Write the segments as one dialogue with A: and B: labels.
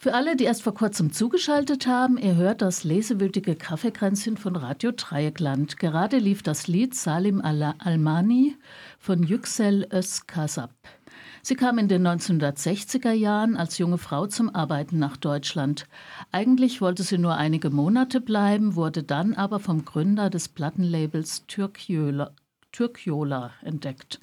A: Für alle, die erst vor kurzem zugeschaltet haben, ihr hört das lesewütige Kaffeekränzchen von Radio Dreieckland. Gerade lief das Lied Salim Almani von Yüksel Özkasap. Sie kam in den 1960er Jahren als junge Frau zum Arbeiten nach Deutschland. Eigentlich wollte sie nur einige Monate bleiben, wurde dann aber vom Gründer des Plattenlabels Türkjola, Türkjola entdeckt.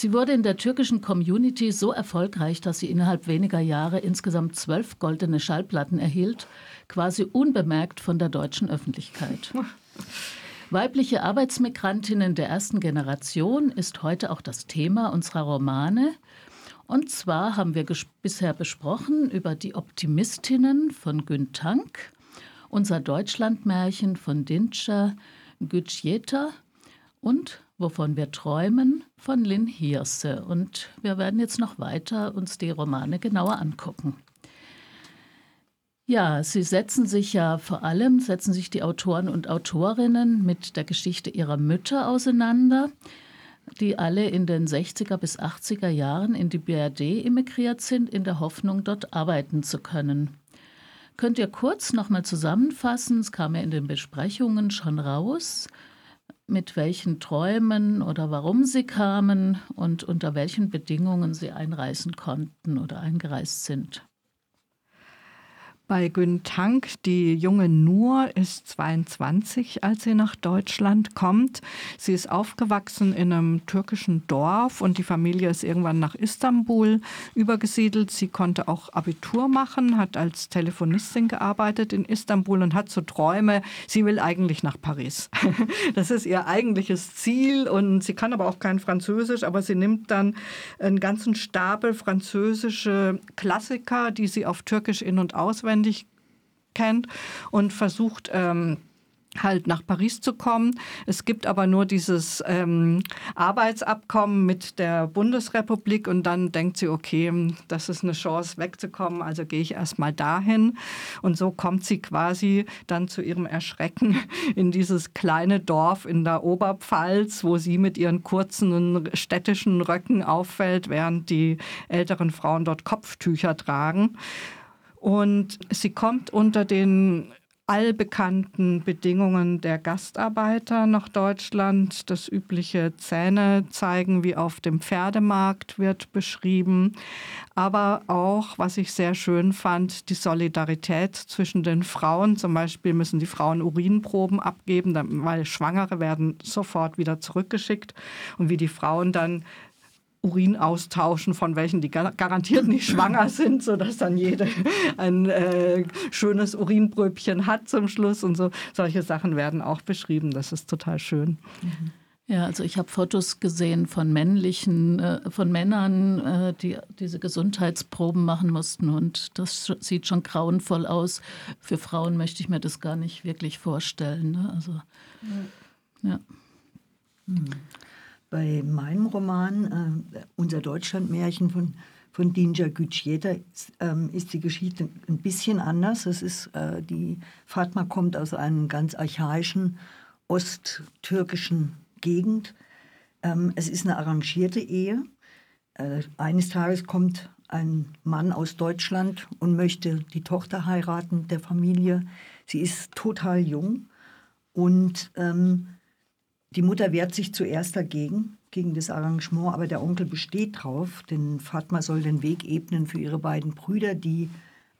A: Sie wurde in der türkischen Community so erfolgreich, dass sie innerhalb weniger Jahre insgesamt zwölf goldene Schallplatten erhielt, quasi unbemerkt von der deutschen Öffentlichkeit. Weibliche Arbeitsmigrantinnen der ersten Generation ist heute auch das Thema unserer Romane. Und zwar haben wir bisher besprochen über die Optimistinnen von Gün Tank, unser Deutschlandmärchen von Dinscher Gütscheta und Wovon wir träumen von Lynn Hirse. Und wir werden jetzt noch weiter uns die Romane genauer angucken. Ja, sie setzen sich ja vor allem, setzen sich die Autoren und Autorinnen mit der Geschichte ihrer Mütter auseinander, die alle in den 60er bis 80er Jahren in die BRD emigriert sind, in der Hoffnung, dort arbeiten zu können. Könnt ihr kurz nochmal zusammenfassen, es kam ja in den Besprechungen schon raus, mit welchen Träumen oder warum sie kamen und unter welchen Bedingungen sie einreisen konnten oder eingereist sind.
B: Bei Gün Tank, die junge Nur ist 22, als sie nach Deutschland kommt. Sie ist aufgewachsen in einem türkischen Dorf und die Familie ist irgendwann nach Istanbul übergesiedelt. Sie konnte auch Abitur machen, hat als Telefonistin gearbeitet in Istanbul und hat so Träume, sie will eigentlich nach Paris. Das ist ihr eigentliches Ziel und sie kann aber auch kein Französisch, aber sie nimmt dann einen ganzen Stapel französische Klassiker, die sie auf Türkisch in- und auswendig auswendig kennt und versucht, ähm, halt nach Paris zu kommen. Es gibt aber nur dieses ähm, Arbeitsabkommen mit der Bundesrepublik und dann denkt sie, okay, das ist eine Chance wegzukommen, also gehe ich erstmal dahin. Und so kommt sie quasi dann zu ihrem Erschrecken in dieses kleine Dorf in der Oberpfalz, wo sie mit ihren kurzen städtischen Röcken auffällt, während die älteren Frauen dort Kopftücher tragen. Und sie kommt unter den allbekannten Bedingungen der Gastarbeiter nach Deutschland. Das übliche Zähne zeigen wie auf dem Pferdemarkt wird beschrieben. Aber auch, was ich sehr schön fand, die Solidarität zwischen den Frauen. Zum Beispiel müssen die Frauen Urinproben abgeben, weil Schwangere werden sofort wieder zurückgeschickt. Und wie die Frauen dann Urin austauschen von welchen, die garantiert nicht schwanger sind, sodass dann jede ein äh, schönes Urinbröbchen hat zum Schluss und so. Solche Sachen werden auch beschrieben. Das ist total schön.
A: Mhm. Ja, also ich habe Fotos gesehen von männlichen, äh, von Männern, äh, die diese Gesundheitsproben machen mussten und das sieht schon grauenvoll aus. Für Frauen möchte ich mir das gar nicht wirklich vorstellen. Ne? Also, ja. ja.
C: Mhm. Bei meinem Roman, äh, unser Deutschlandmärchen von, von Dinja Gütschjeta, ist, ähm, ist, die Geschichte ein bisschen anders. Es ist, äh, die Fatma kommt aus einer ganz archaischen osttürkischen Gegend. Ähm, es ist eine arrangierte Ehe. Äh, eines Tages kommt ein Mann aus Deutschland und möchte die Tochter heiraten der Familie. Sie ist total jung und ähm, die Mutter wehrt sich zuerst dagegen, gegen das Arrangement, aber der Onkel besteht drauf, denn Fatma soll den Weg ebnen für ihre beiden Brüder, die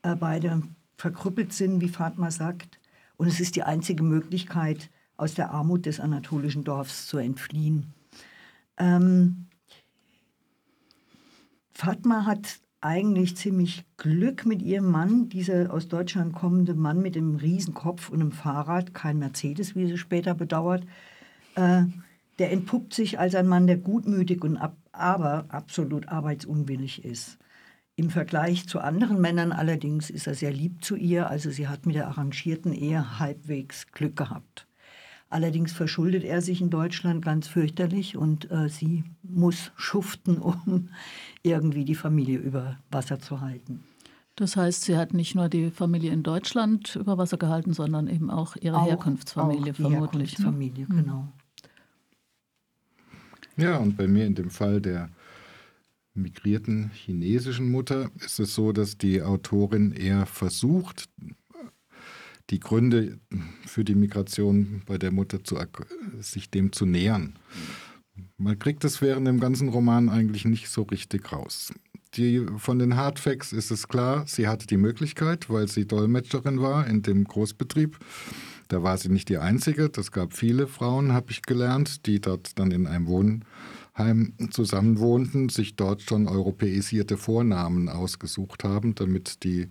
C: äh, beide verkrüppelt sind, wie Fatma sagt. Und es ist die einzige Möglichkeit, aus der Armut des anatolischen Dorfs zu entfliehen. Ähm, Fatma hat eigentlich ziemlich Glück mit ihrem Mann, dieser aus Deutschland kommende Mann mit dem Riesenkopf und einem Fahrrad, kein Mercedes, wie sie später bedauert, äh, der entpuppt sich als ein Mann, der gutmütig und ab, aber absolut arbeitsunwillig ist. Im Vergleich zu anderen Männern allerdings ist er sehr lieb zu ihr, also sie hat mit der arrangierten Ehe halbwegs Glück gehabt. Allerdings verschuldet er sich in Deutschland ganz fürchterlich und äh, sie muss schuften, um irgendwie die Familie über Wasser zu halten.
A: Das heißt, sie hat nicht nur die Familie in Deutschland über Wasser gehalten, sondern eben auch ihre auch, Herkunftsfamilie
C: auch
A: vermutlich.
C: Ne? Herkunftsfamilie, ne? genau.
D: Ja, und bei mir in dem Fall der migrierten chinesischen Mutter ist es so, dass die Autorin eher versucht, die Gründe für die Migration bei der Mutter zu, sich dem zu nähern. Man kriegt es während dem ganzen Roman eigentlich nicht so richtig raus. Die, von den Hardfacts ist es klar, sie hatte die Möglichkeit, weil sie Dolmetscherin war in dem Großbetrieb. Da war sie nicht die Einzige. Das gab viele Frauen, habe ich gelernt, die dort dann in einem Wohnheim zusammenwohnten, sich dort schon europäisierte Vornamen ausgesucht haben, damit die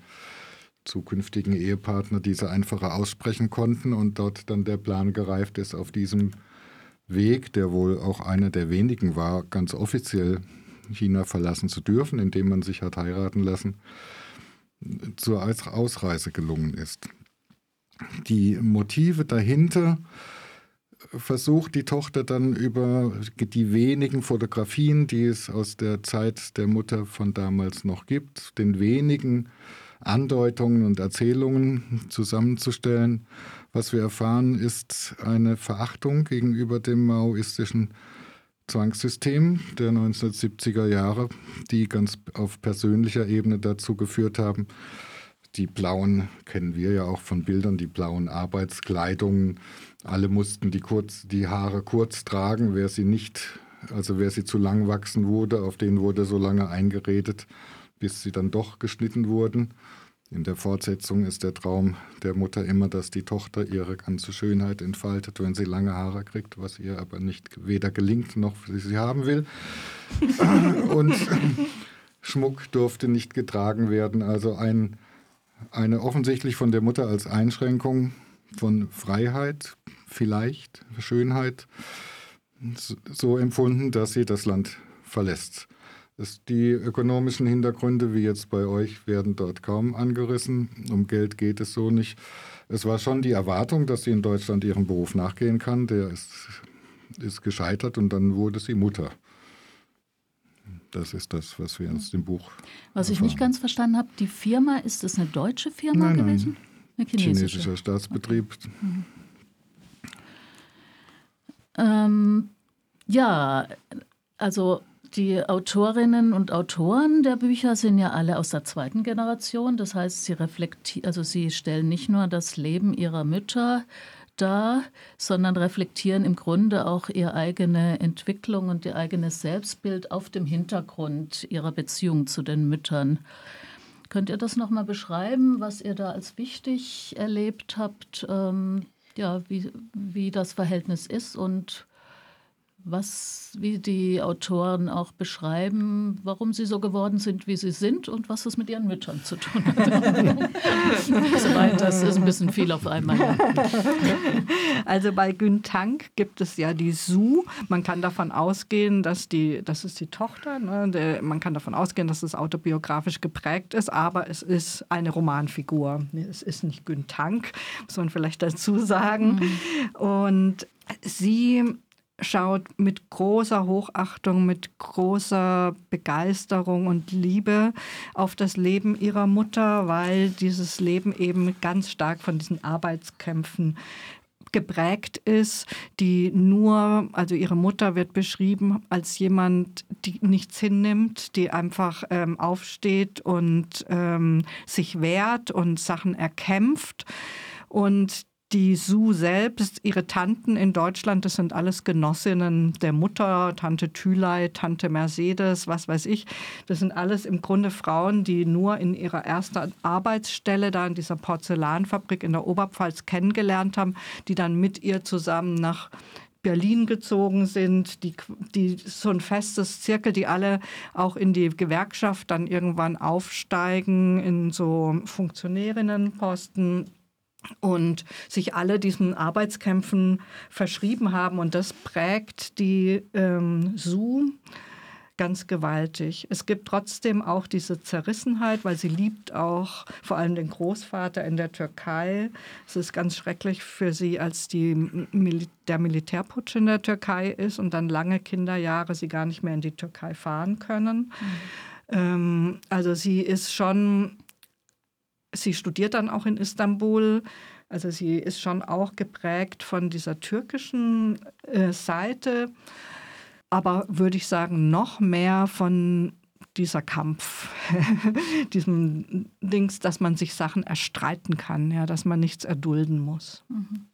D: zukünftigen Ehepartner diese einfacher aussprechen konnten und dort dann der Plan gereift ist, auf diesem Weg, der wohl auch einer der wenigen war, ganz offiziell China verlassen zu dürfen, indem man sich hat heiraten lassen, zur Ausreise gelungen ist. Die Motive dahinter versucht die Tochter dann über die wenigen Fotografien, die es aus der Zeit der Mutter von damals noch gibt, den wenigen Andeutungen und Erzählungen zusammenzustellen. Was wir erfahren, ist eine Verachtung gegenüber dem maoistischen Zwangssystem der 1970er Jahre, die ganz auf persönlicher Ebene dazu geführt haben, die blauen kennen wir ja auch von Bildern, die blauen Arbeitskleidungen. Alle mussten die, kurz, die Haare kurz tragen. Wer sie nicht, also wer sie zu lang wachsen wurde, auf den wurde so lange eingeredet, bis sie dann doch geschnitten wurden. In der Fortsetzung ist der Traum der Mutter immer, dass die Tochter ihre ganze Schönheit entfaltet, wenn sie lange Haare kriegt, was ihr aber nicht weder gelingt noch sie haben will. Und Schmuck durfte nicht getragen werden. Also ein, eine offensichtlich von der Mutter als Einschränkung von Freiheit, vielleicht Schönheit, so empfunden, dass sie das Land verlässt. Die ökonomischen Hintergründe, wie jetzt bei euch, werden dort kaum angerissen. Um Geld geht es so nicht. Es war schon die Erwartung, dass sie in Deutschland ihrem Beruf nachgehen kann. Der ist, ist gescheitert und dann wurde sie Mutter. Das ist das, was wir aus dem Buch.
A: Was erfahren. ich nicht ganz verstanden habe, die Firma, ist es eine deutsche Firma nein, gewesen?
D: Nein. Eine chinesische. Chinesischer Staatsbetrieb. Okay. Mhm.
A: Ähm, ja, also die Autorinnen und Autoren der Bücher sind ja alle aus der zweiten Generation. Das heißt, sie reflektieren, also sie stellen nicht nur das Leben ihrer Mütter dar, sondern reflektieren im Grunde auch ihre eigene Entwicklung und ihr eigenes Selbstbild auf dem Hintergrund ihrer Beziehung zu den Müttern. Könnt ihr das nochmal beschreiben, was ihr da als wichtig erlebt habt? Ähm, ja, wie, wie das Verhältnis ist und was, wie die Autoren auch beschreiben, warum sie so geworden sind, wie sie sind und was das mit ihren Müttern zu tun hat. das ist ein bisschen viel auf einmal.
B: Also bei Gün Tank gibt es ja die Su. Man kann davon ausgehen, dass die, das ist die Tochter, ne? man kann davon ausgehen, dass es autobiografisch geprägt ist, aber es ist eine Romanfigur. Es ist nicht Gün Tank, muss man vielleicht dazu sagen. Mhm. Und sie schaut mit großer Hochachtung, mit großer Begeisterung und Liebe auf das Leben ihrer Mutter, weil dieses Leben eben ganz stark von diesen Arbeitskämpfen geprägt ist, die nur, also ihre Mutter wird beschrieben als jemand, die nichts hinnimmt, die einfach ähm, aufsteht und ähm, sich wehrt und Sachen erkämpft. Und die Sue selbst, ihre Tanten in Deutschland, das sind alles Genossinnen der Mutter, Tante Thülei, Tante Mercedes, was weiß ich. Das sind alles im Grunde Frauen, die nur in ihrer ersten Arbeitsstelle da in dieser Porzellanfabrik in der Oberpfalz kennengelernt haben, die dann mit ihr zusammen nach Berlin gezogen sind, die, die so ein festes Zirkel, die alle auch in die Gewerkschaft dann irgendwann aufsteigen in so Funktionärinnenposten und sich alle diesen Arbeitskämpfen verschrieben haben. Und das prägt die ähm, Su ganz gewaltig. Es gibt trotzdem auch diese Zerrissenheit, weil sie liebt auch vor allem den Großvater in der Türkei. Es ist ganz schrecklich für sie, als die Mil der Militärputsch in der Türkei ist und dann lange Kinderjahre sie gar nicht mehr in die Türkei fahren können. Mhm. Ähm, also sie ist schon Sie studiert dann auch in Istanbul. Also sie ist schon auch geprägt von dieser türkischen äh, Seite, aber würde ich sagen, noch mehr von dieser Kampf, diesem Dings, dass man sich Sachen erstreiten kann, ja, dass man nichts erdulden muss. Mhm.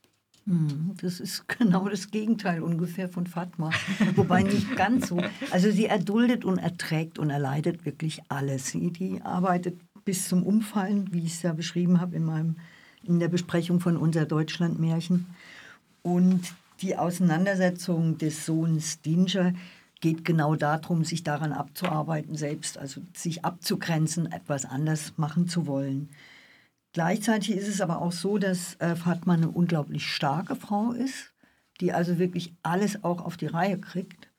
C: Hm, das ist genau das Gegenteil ungefähr von Fatma. Wobei nicht ganz so. Also sie erduldet und erträgt und erleidet wirklich alles. Sie die arbeitet bis zum Umfallen, wie ich es ja beschrieben habe in, meinem, in der Besprechung von unser Deutschlandmärchen. Und die Auseinandersetzung des Sohns Dinger geht genau darum, sich daran abzuarbeiten selbst, also sich abzugrenzen, etwas anders machen zu wollen. Gleichzeitig ist es aber auch so, dass äh, Fatma eine unglaublich starke Frau ist, die also wirklich alles auch auf die Reihe kriegt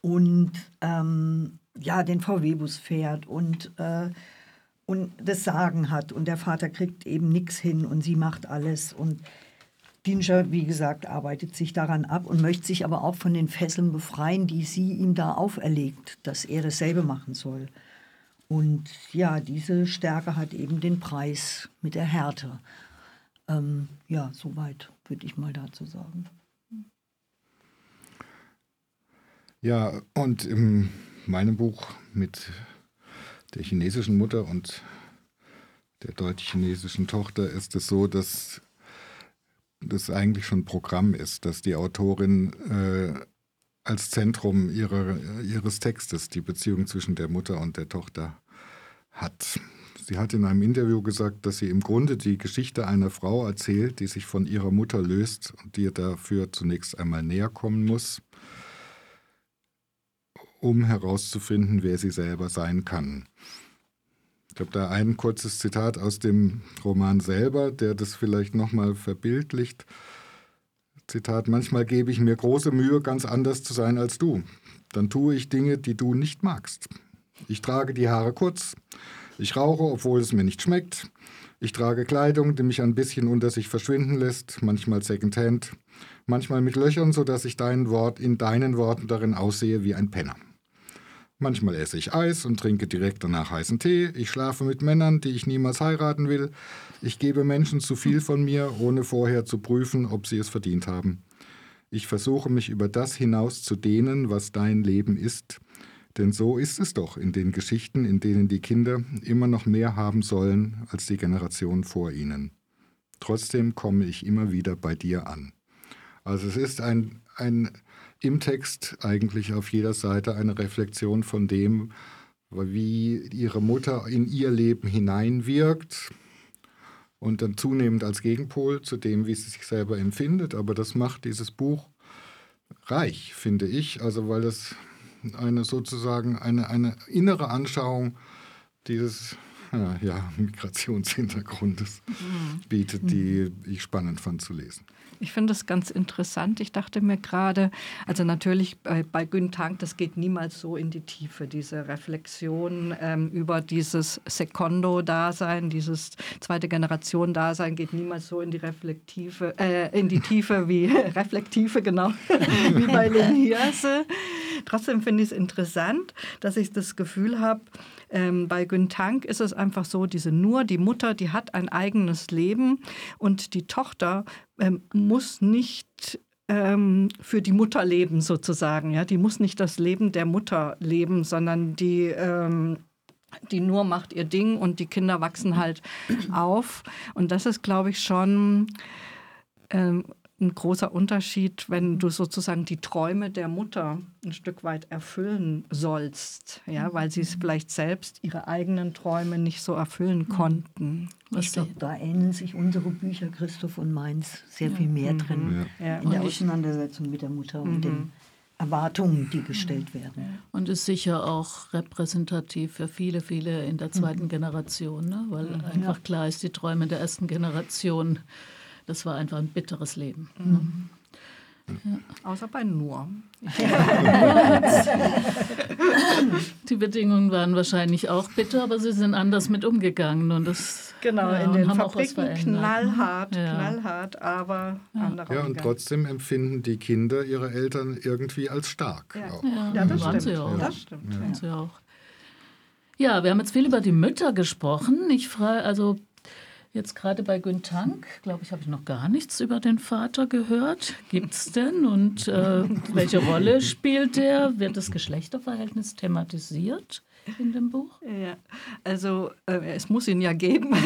C: und ähm, ja, den VW-Bus fährt und, äh, und das Sagen hat. Und der Vater kriegt eben nichts hin und sie macht alles. Und Dinscher, wie gesagt, arbeitet sich daran ab und möchte sich aber auch von den Fesseln befreien, die sie ihm da auferlegt, dass er dasselbe machen soll. Und ja, diese Stärke hat eben den Preis mit der Härte. Ähm, ja, soweit würde ich mal dazu sagen.
D: Ja, und in meinem Buch mit der chinesischen Mutter und der deutsch-chinesischen Tochter ist es so, dass das eigentlich schon Programm ist, dass die Autorin äh, als Zentrum ihrer, ihres Textes die Beziehung zwischen der Mutter und der Tochter hat. Sie hat in einem Interview gesagt, dass sie im Grunde die Geschichte einer Frau erzählt, die sich von ihrer Mutter löst und die ihr dafür zunächst einmal näher kommen muss, um herauszufinden, wer sie selber sein kann. Ich habe da ein kurzes Zitat aus dem Roman selber, der das vielleicht nochmal verbildlicht. Zitat, manchmal gebe ich mir große Mühe, ganz anders zu sein als du. Dann tue ich Dinge, die du nicht magst. Ich trage die Haare kurz. Ich rauche, obwohl es mir nicht schmeckt. Ich trage Kleidung, die mich ein bisschen unter sich verschwinden lässt, manchmal secondhand, manchmal mit Löchern, sodass ich dein Wort in deinen Worten darin aussehe wie ein Penner. Manchmal esse ich Eis und trinke direkt danach heißen Tee. Ich schlafe mit Männern, die ich niemals heiraten will. Ich gebe Menschen zu viel von mir, ohne vorher zu prüfen, ob sie es verdient haben. Ich versuche mich über das hinaus zu dehnen, was dein Leben ist. Denn so ist es doch in den Geschichten, in denen die Kinder immer noch mehr haben sollen als die Generation vor ihnen. Trotzdem komme ich immer wieder bei dir an. Also es ist ein, ein im Text eigentlich auf jeder Seite eine Reflexion von dem, wie ihre Mutter in ihr Leben hineinwirkt und dann zunehmend als Gegenpol zu dem, wie sie sich selber empfindet. Aber das macht dieses Buch reich, finde ich, also weil es eine sozusagen eine, eine innere Anschauung dieses ja, Migrationshintergrundes mhm. bietet, die ich spannend fand zu lesen.
B: Ich finde das ganz interessant. Ich dachte mir gerade, also natürlich bei, bei Güntang, das geht niemals so in die Tiefe, diese Reflexion ähm, über dieses Sekondo-Dasein, dieses zweite Generation-Dasein geht niemals so in die reflektive, äh, in die Tiefe wie reflektive, genau, wie bei Len Hirse. Trotzdem finde ich es interessant, dass ich das Gefühl habe, ähm, bei Güntang ist es einfach so, diese nur, die Mutter, die hat ein eigenes Leben und die Tochter ähm, muss nicht ähm, für die Mutter leben sozusagen. Ja? Die muss nicht das Leben der Mutter leben, sondern die ähm, die nur macht ihr Ding und die Kinder wachsen halt auf. Und das ist, glaube ich, schon ähm, ein großer Unterschied, wenn du sozusagen die Träume der Mutter ein Stück weit erfüllen sollst, ja, weil sie es mhm. vielleicht selbst ihre eigenen Träume nicht so erfüllen mhm. konnten.
C: ich glaube, da ähneln sich unsere Bücher, Christoph und meins, sehr ja. viel mehr drin ja. in der Auseinandersetzung mit der Mutter und den mhm. Erwartungen, die gestellt werden.
A: Und ist sicher auch repräsentativ für viele, viele in der zweiten Generation, ne? weil einfach klar ist, die Träume der ersten Generation das war einfach ein bitteres Leben. Mhm.
B: Ja. Außer bei Nur.
A: Die Bedingungen waren wahrscheinlich auch bitter, aber sie sind anders mit umgegangen. Und das,
B: genau, ja, in den Fabriken ne? knallhart, ja. knallhart, aber
D: ja. andere. Ja, und trotzdem empfinden die Kinder ihre Eltern irgendwie als stark.
A: Ja, auch. ja das, stimmt. Sie auch. das stimmt. Ja. Sie auch. Ja, wir haben jetzt viel über die Mütter gesprochen. Ich frage, also Jetzt gerade bei Güntank, glaube ich, habe ich noch gar nichts über den Vater gehört. Gibt es denn? Und äh, welche Rolle spielt der? Wird das Geschlechterverhältnis thematisiert? In dem Buch?
B: Ja, also äh, es muss ihn ja geben.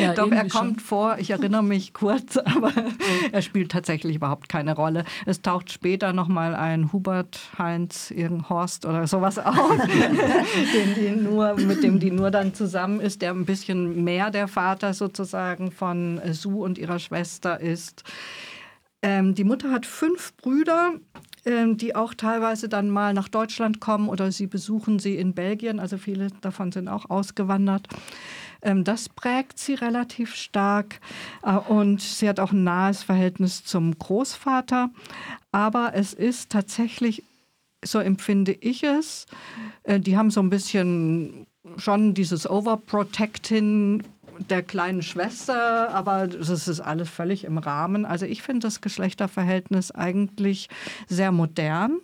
B: Ja, Doch er kommt schon. vor, ich erinnere mich kurz, aber er spielt tatsächlich überhaupt keine Rolle. Es taucht später nochmal ein Hubert Heinz, irgendein Horst oder sowas auf, den nur, mit dem die nur dann zusammen ist, der ein bisschen mehr der Vater sozusagen von Sue und ihrer Schwester ist. Ähm, die Mutter hat fünf Brüder, ähm, die auch teilweise dann mal nach Deutschland kommen oder sie besuchen sie in Belgien. Also viele davon sind auch ausgewandert. Ähm, das prägt sie relativ stark äh, und sie hat auch ein nahes Verhältnis zum Großvater. Aber es ist tatsächlich, so empfinde ich es, äh, die haben so ein bisschen schon dieses Overprotecting der kleinen Schwester, aber das ist alles völlig im Rahmen. Also ich finde das Geschlechterverhältnis eigentlich sehr modern,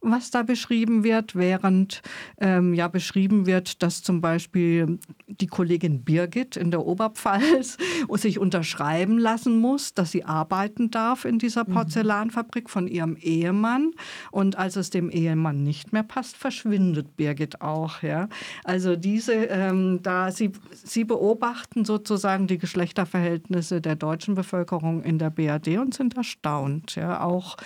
B: was da beschrieben wird, während ähm, ja beschrieben wird, dass zum Beispiel die Kollegin Birgit in der Oberpfalz sich unterschreiben lassen muss, dass sie arbeiten darf in dieser mhm. Porzellanfabrik von ihrem Ehemann. Und als es dem Ehemann nicht mehr passt, verschwindet Birgit auch. Ja? Also diese, ähm, da sie, sie beobachten sozusagen die Geschlechterverhältnisse der deutschen Bevölkerung in der BRD und sind erstaunt. Ja, auch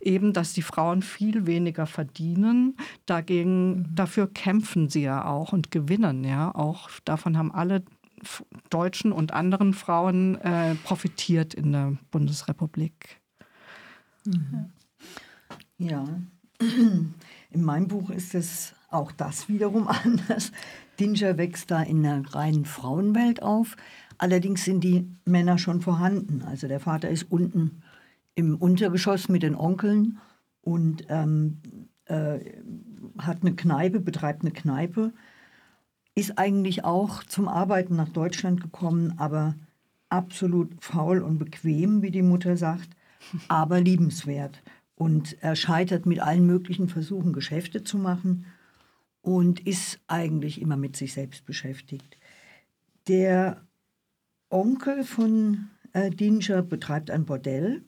B: eben, dass die Frauen viel weniger verdienen. Dagegen, mhm. dafür kämpfen sie ja auch und gewinnen. Ja, auch davon haben alle deutschen und anderen Frauen äh, profitiert in der Bundesrepublik.
C: Mhm. Ja, in meinem Buch ist es auch das wiederum anders. Dinger wächst da in einer reinen Frauenwelt auf. Allerdings sind die Männer schon vorhanden. Also der Vater ist unten im Untergeschoss mit den Onkeln und ähm, äh, hat eine Kneipe, betreibt eine Kneipe, ist eigentlich auch zum Arbeiten nach Deutschland gekommen, aber absolut faul und bequem, wie die Mutter sagt, aber liebenswert. Und er scheitert mit allen möglichen Versuchen, Geschäfte zu machen und ist eigentlich immer mit sich selbst beschäftigt. Der Onkel von äh, Dinger betreibt ein Bordell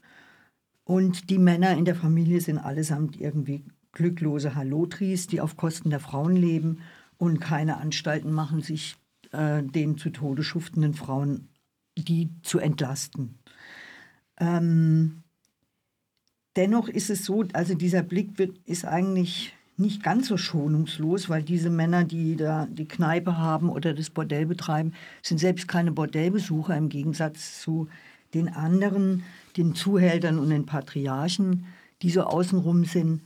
C: und die Männer in der Familie sind allesamt irgendwie glücklose Hallotris, die auf Kosten der Frauen leben und keine Anstalten machen, sich äh, den zu Tode schuftenden Frauen die zu entlasten. Ähm, dennoch ist es so, also dieser Blick wird, ist eigentlich nicht ganz so schonungslos, weil diese Männer, die da die Kneipe haben oder das Bordell betreiben, sind selbst keine Bordellbesucher im Gegensatz zu den anderen, den Zuhältern und den Patriarchen, die so außenrum sind.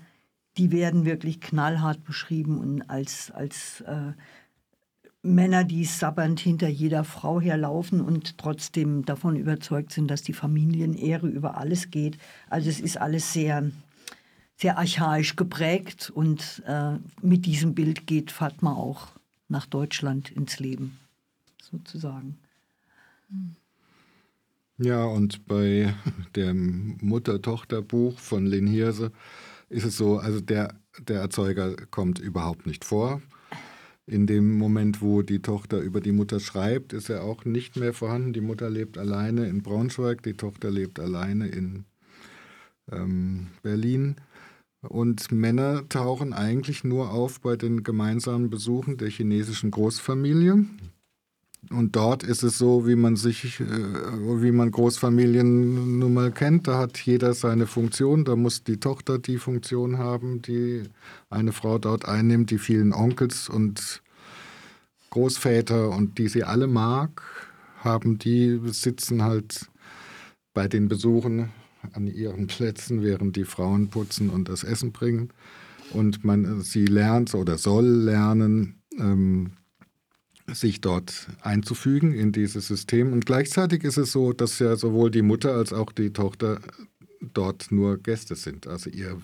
C: Die werden wirklich knallhart beschrieben und als, als äh, Männer, die sabbernd hinter jeder Frau herlaufen und trotzdem davon überzeugt sind, dass die Familienehre über alles geht. Also es ist alles sehr sehr archaisch geprägt und äh, mit diesem Bild geht Fatma auch nach Deutschland ins Leben, sozusagen.
D: Ja, und bei dem Mutter-Tochter-Buch von Lynn Hirse ist es so, also der, der Erzeuger kommt überhaupt nicht vor. In dem Moment, wo die Tochter über die Mutter schreibt, ist er auch nicht mehr vorhanden. Die Mutter lebt alleine in Braunschweig, die Tochter lebt alleine in ähm, Berlin. Und Männer tauchen eigentlich nur auf bei den gemeinsamen Besuchen der chinesischen Großfamilie. Und dort ist es so, wie man sich, äh, wie man Großfamilien nun mal kennt. Da hat jeder seine Funktion. Da muss die Tochter die Funktion haben, die eine Frau dort einnimmt, die vielen Onkels und Großväter und die sie alle mag, haben die sitzen halt bei den Besuchen an ihren Plätzen, während die Frauen putzen und das Essen bringen. Und man, sie lernt oder soll lernen, ähm, sich dort einzufügen in dieses System. Und gleichzeitig ist es so, dass ja sowohl die Mutter als auch die Tochter dort nur Gäste sind. Also ihr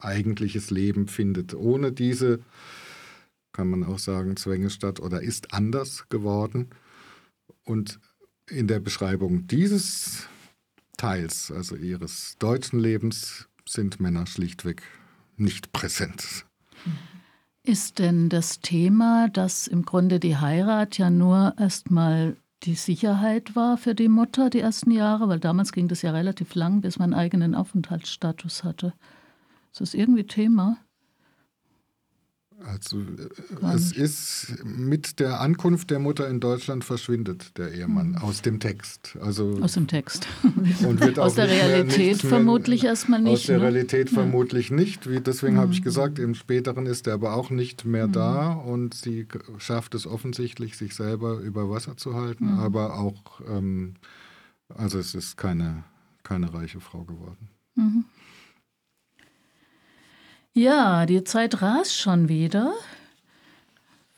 D: eigentliches Leben findet ohne diese, kann man auch sagen, Zwänge statt oder ist anders geworden. Und in der Beschreibung dieses Teils, also ihres deutschen Lebens, sind Männer schlichtweg nicht präsent.
A: Ist denn das Thema, dass im Grunde die Heirat ja nur erstmal die Sicherheit war für die Mutter die ersten Jahre, weil damals ging das ja relativ lang, bis man einen eigenen Aufenthaltsstatus hatte. Ist das irgendwie Thema?
D: Also äh, es ist mit der Ankunft der Mutter in Deutschland verschwindet der Ehemann hm. aus dem Text.
A: Also aus dem Text.
D: Und wird
A: aus der Realität mehr, vermutlich erstmal nicht.
D: Aus der ne? Realität vermutlich nicht. Wie, deswegen hm. habe ich gesagt, im späteren ist er aber auch nicht mehr hm. da und sie schafft es offensichtlich, sich selber über Wasser zu halten, hm. aber auch, ähm, also es ist keine, keine reiche Frau geworden.
A: Ja, die Zeit rast schon wieder.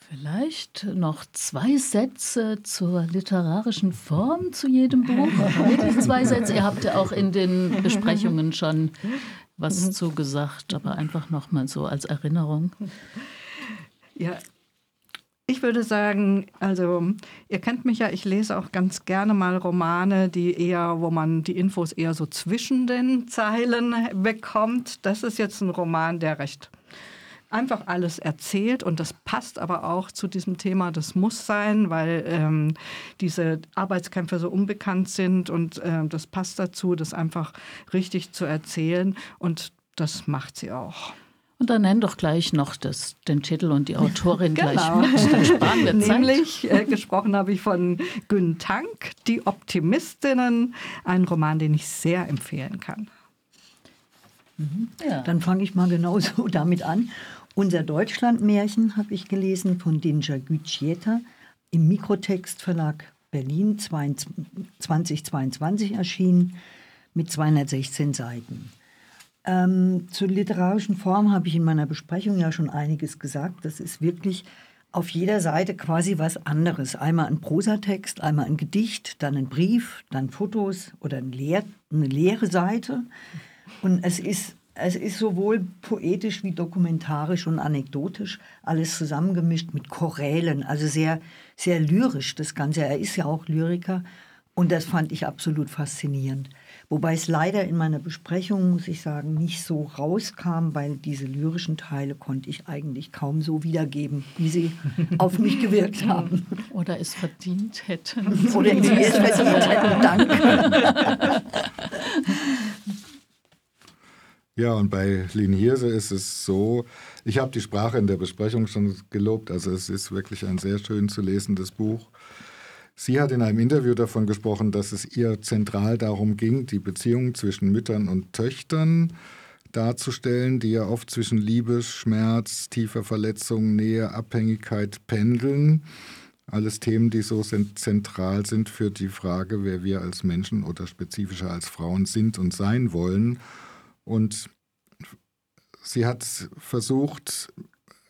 A: Vielleicht noch zwei Sätze zur literarischen Form zu jedem Buch. Wirklich zwei Sätze. Ihr habt ja auch in den Besprechungen schon was zugesagt, aber einfach noch mal so als Erinnerung.
B: Ja, ich würde sagen, also ihr kennt mich ja, ich lese auch ganz gerne mal Romane, die eher, wo man die Infos eher so zwischen den Zeilen bekommt. Das ist jetzt ein Roman, der recht einfach alles erzählt und das passt aber auch zu diesem Thema, das muss sein, weil ähm, diese Arbeitskämpfe so unbekannt sind und äh, das passt dazu, das einfach richtig zu erzählen und das macht sie auch.
A: Und dann nenn doch gleich noch das, den Titel und die Autorin genau. gleich mit. Dann
B: sparen wir Zeit. Nämlich äh, gesprochen habe ich von Gün Tank, Die Optimistinnen, ein Roman, den ich sehr empfehlen kann.
C: Mhm. Ja. Dann fange ich mal genauso damit an. Unser Deutschlandmärchen habe ich gelesen von Dinja Gütscheta im Mikrotextverlag Berlin 2022 erschienen mit 216 Seiten. Ähm, zur literarischen Form habe ich in meiner Besprechung ja schon einiges gesagt. Das ist wirklich auf jeder Seite quasi was anderes. Einmal ein Prosatext, einmal ein Gedicht, dann ein Brief, dann Fotos oder ein leer, eine leere Seite. Und es ist, es ist sowohl poetisch wie dokumentarisch und anekdotisch alles zusammengemischt mit Chorälen, also sehr, sehr lyrisch das Ganze. Er ist ja auch Lyriker und das fand ich absolut faszinierend. Wobei es leider in meiner Besprechung, muss ich sagen, nicht so rauskam, weil diese lyrischen Teile konnte ich eigentlich kaum so wiedergeben, wie sie auf mich gewirkt haben.
A: Oder es verdient hätten.
C: Oder sie es verdient hätten, danke.
D: Ja, und bei Lin Hirse ist es so, ich habe die Sprache in der Besprechung schon gelobt, also es ist wirklich ein sehr schön zu lesendes Buch. Sie hat in einem Interview davon gesprochen, dass es ihr zentral darum ging, die Beziehungen zwischen Müttern und Töchtern darzustellen, die ja oft zwischen Liebe, Schmerz, tiefer Verletzung, Nähe, Abhängigkeit pendeln. Alles Themen, die so zentral sind für die Frage, wer wir als Menschen oder spezifischer als Frauen sind und sein wollen. Und sie hat versucht,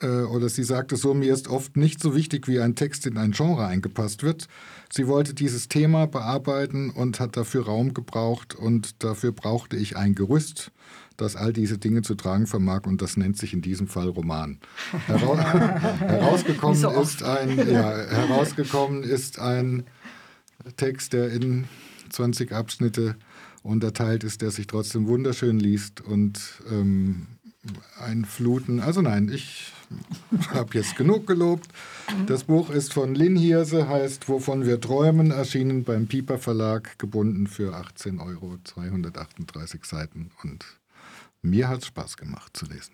D: oder sie sagte so, mir ist oft nicht so wichtig, wie ein Text in ein Genre eingepasst wird. Sie wollte dieses Thema bearbeiten und hat dafür Raum gebraucht und dafür brauchte ich ein Gerüst, das all diese Dinge zu tragen vermag und das nennt sich in diesem Fall Roman. Heraus herausgekommen, so ist ein, ja, herausgekommen ist ein Text, der in 20 Abschnitte unterteilt ist, der sich trotzdem wunderschön liest und ähm, ein Fluten. Also nein, ich habe jetzt genug gelobt. Das Buch ist von Lin Hirse, heißt Wovon wir träumen, erschienen beim Pieper Verlag, gebunden für 18 Euro, 238 Seiten. Und mir hat es Spaß gemacht zu lesen.